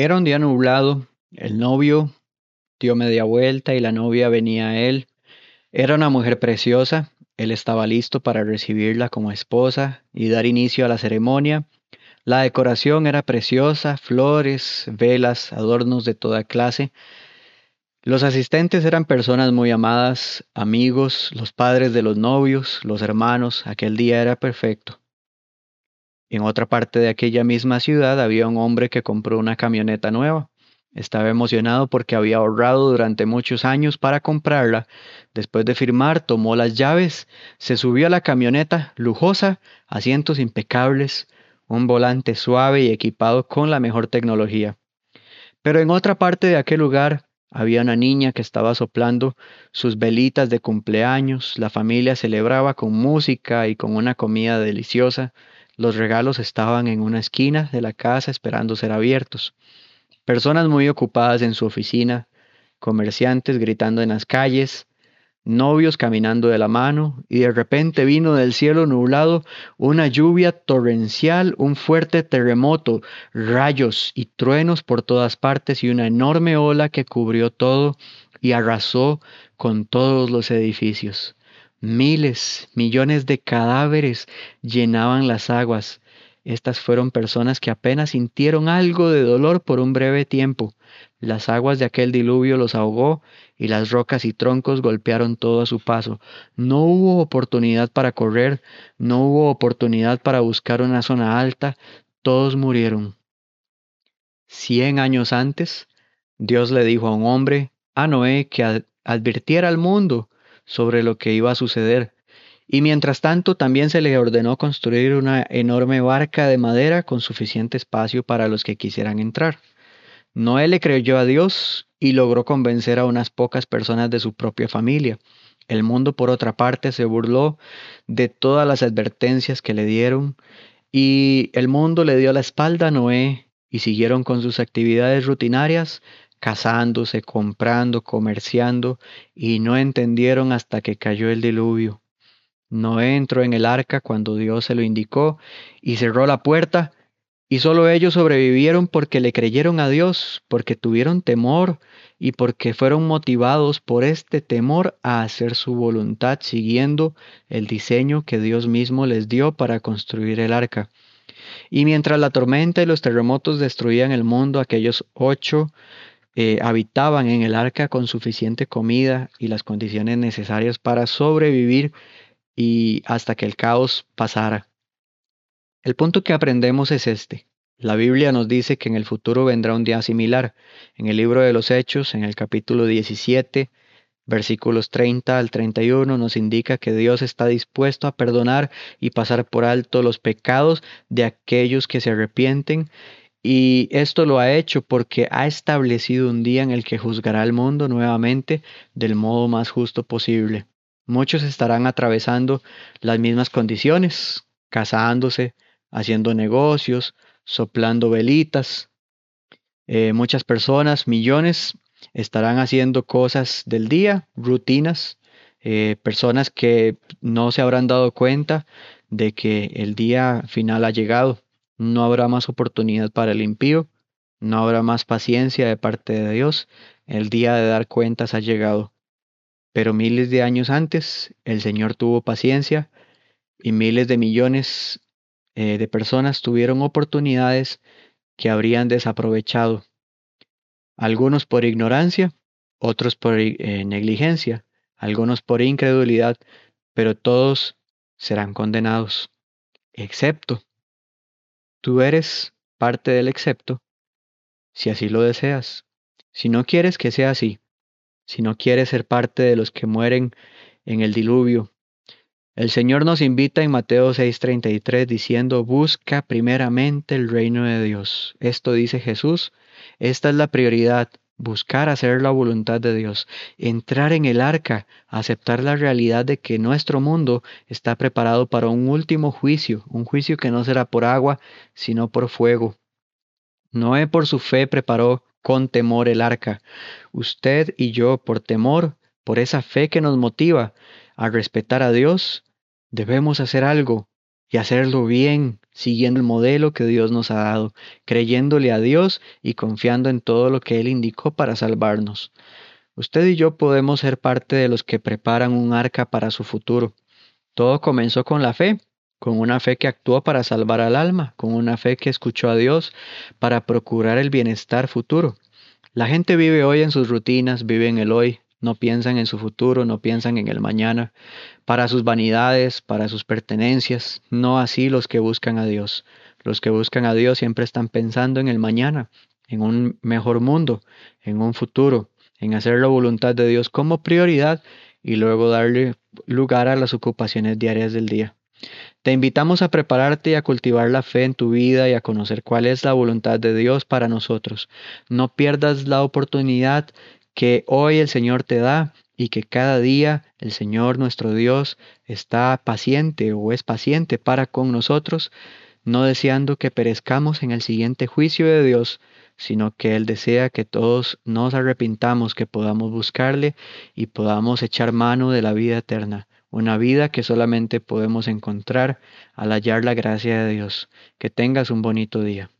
Era un día nublado, el novio dio media vuelta y la novia venía a él. Era una mujer preciosa, él estaba listo para recibirla como esposa y dar inicio a la ceremonia. La decoración era preciosa, flores, velas, adornos de toda clase. Los asistentes eran personas muy amadas, amigos, los padres de los novios, los hermanos. Aquel día era perfecto. En otra parte de aquella misma ciudad había un hombre que compró una camioneta nueva. Estaba emocionado porque había ahorrado durante muchos años para comprarla. Después de firmar, tomó las llaves, se subió a la camioneta lujosa, asientos impecables, un volante suave y equipado con la mejor tecnología. Pero en otra parte de aquel lugar había una niña que estaba soplando sus velitas de cumpleaños, la familia celebraba con música y con una comida deliciosa. Los regalos estaban en una esquina de la casa esperando ser abiertos. Personas muy ocupadas en su oficina, comerciantes gritando en las calles, novios caminando de la mano, y de repente vino del cielo nublado una lluvia torrencial, un fuerte terremoto, rayos y truenos por todas partes y una enorme ola que cubrió todo y arrasó con todos los edificios. Miles, millones de cadáveres llenaban las aguas. Estas fueron personas que apenas sintieron algo de dolor por un breve tiempo. Las aguas de aquel diluvio los ahogó y las rocas y troncos golpearon todo a su paso. No hubo oportunidad para correr, no hubo oportunidad para buscar una zona alta, todos murieron. Cien años antes, Dios le dijo a un hombre, a Noé, que advirtiera al mundo sobre lo que iba a suceder. Y mientras tanto también se le ordenó construir una enorme barca de madera con suficiente espacio para los que quisieran entrar. Noé le creyó a Dios y logró convencer a unas pocas personas de su propia familia. El mundo, por otra parte, se burló de todas las advertencias que le dieron y el mundo le dio la espalda a Noé y siguieron con sus actividades rutinarias casándose, comprando, comerciando, y no entendieron hasta que cayó el diluvio. Noé entró en el arca cuando Dios se lo indicó y cerró la puerta, y solo ellos sobrevivieron porque le creyeron a Dios, porque tuvieron temor y porque fueron motivados por este temor a hacer su voluntad siguiendo el diseño que Dios mismo les dio para construir el arca. Y mientras la tormenta y los terremotos destruían el mundo, aquellos ocho eh, habitaban en el arca con suficiente comida y las condiciones necesarias para sobrevivir y hasta que el caos pasara. El punto que aprendemos es este. La Biblia nos dice que en el futuro vendrá un día similar. En el libro de los Hechos, en el capítulo 17, versículos 30 al 31, nos indica que Dios está dispuesto a perdonar y pasar por alto los pecados de aquellos que se arrepienten y esto lo ha hecho porque ha establecido un día en el que juzgará al mundo nuevamente del modo más justo posible. Muchos estarán atravesando las mismas condiciones, casándose, haciendo negocios, soplando velitas. Eh, muchas personas, millones, estarán haciendo cosas del día, rutinas, eh, personas que no se habrán dado cuenta de que el día final ha llegado. No habrá más oportunidad para el impío, no habrá más paciencia de parte de Dios. El día de dar cuentas ha llegado. Pero miles de años antes, el Señor tuvo paciencia y miles de millones eh, de personas tuvieron oportunidades que habrían desaprovechado. Algunos por ignorancia, otros por eh, negligencia, algunos por incredulidad, pero todos serán condenados, excepto Tú eres parte del excepto, si así lo deseas. Si no quieres que sea así, si no quieres ser parte de los que mueren en el diluvio, el Señor nos invita en Mateo 6:33 diciendo, busca primeramente el reino de Dios. Esto dice Jesús, esta es la prioridad, buscar hacer la voluntad de Dios, entrar en el arca, aceptar la realidad de que nuestro mundo está preparado para un último juicio, un juicio que no será por agua, sino por fuego. Noé por su fe preparó con temor el arca. Usted y yo por temor, por esa fe que nos motiva a respetar a Dios, debemos hacer algo y hacerlo bien, siguiendo el modelo que Dios nos ha dado, creyéndole a Dios y confiando en todo lo que Él indicó para salvarnos. Usted y yo podemos ser parte de los que preparan un arca para su futuro. Todo comenzó con la fe, con una fe que actuó para salvar al alma, con una fe que escuchó a Dios para procurar el bienestar futuro. La gente vive hoy en sus rutinas, vive en el hoy, no piensan en su futuro, no piensan en el mañana, para sus vanidades, para sus pertenencias, no así los que buscan a Dios. Los que buscan a Dios siempre están pensando en el mañana, en un mejor mundo, en un futuro, en hacer la voluntad de Dios como prioridad y luego darle lugar a las ocupaciones diarias del día. Te invitamos a prepararte y a cultivar la fe en tu vida y a conocer cuál es la voluntad de Dios para nosotros. No pierdas la oportunidad que hoy el Señor te da y que cada día el Señor nuestro Dios está paciente o es paciente para con nosotros, no deseando que perezcamos en el siguiente juicio de Dios, sino que Él desea que todos nos arrepintamos, que podamos buscarle y podamos echar mano de la vida eterna, una vida que solamente podemos encontrar al hallar la gracia de Dios. Que tengas un bonito día.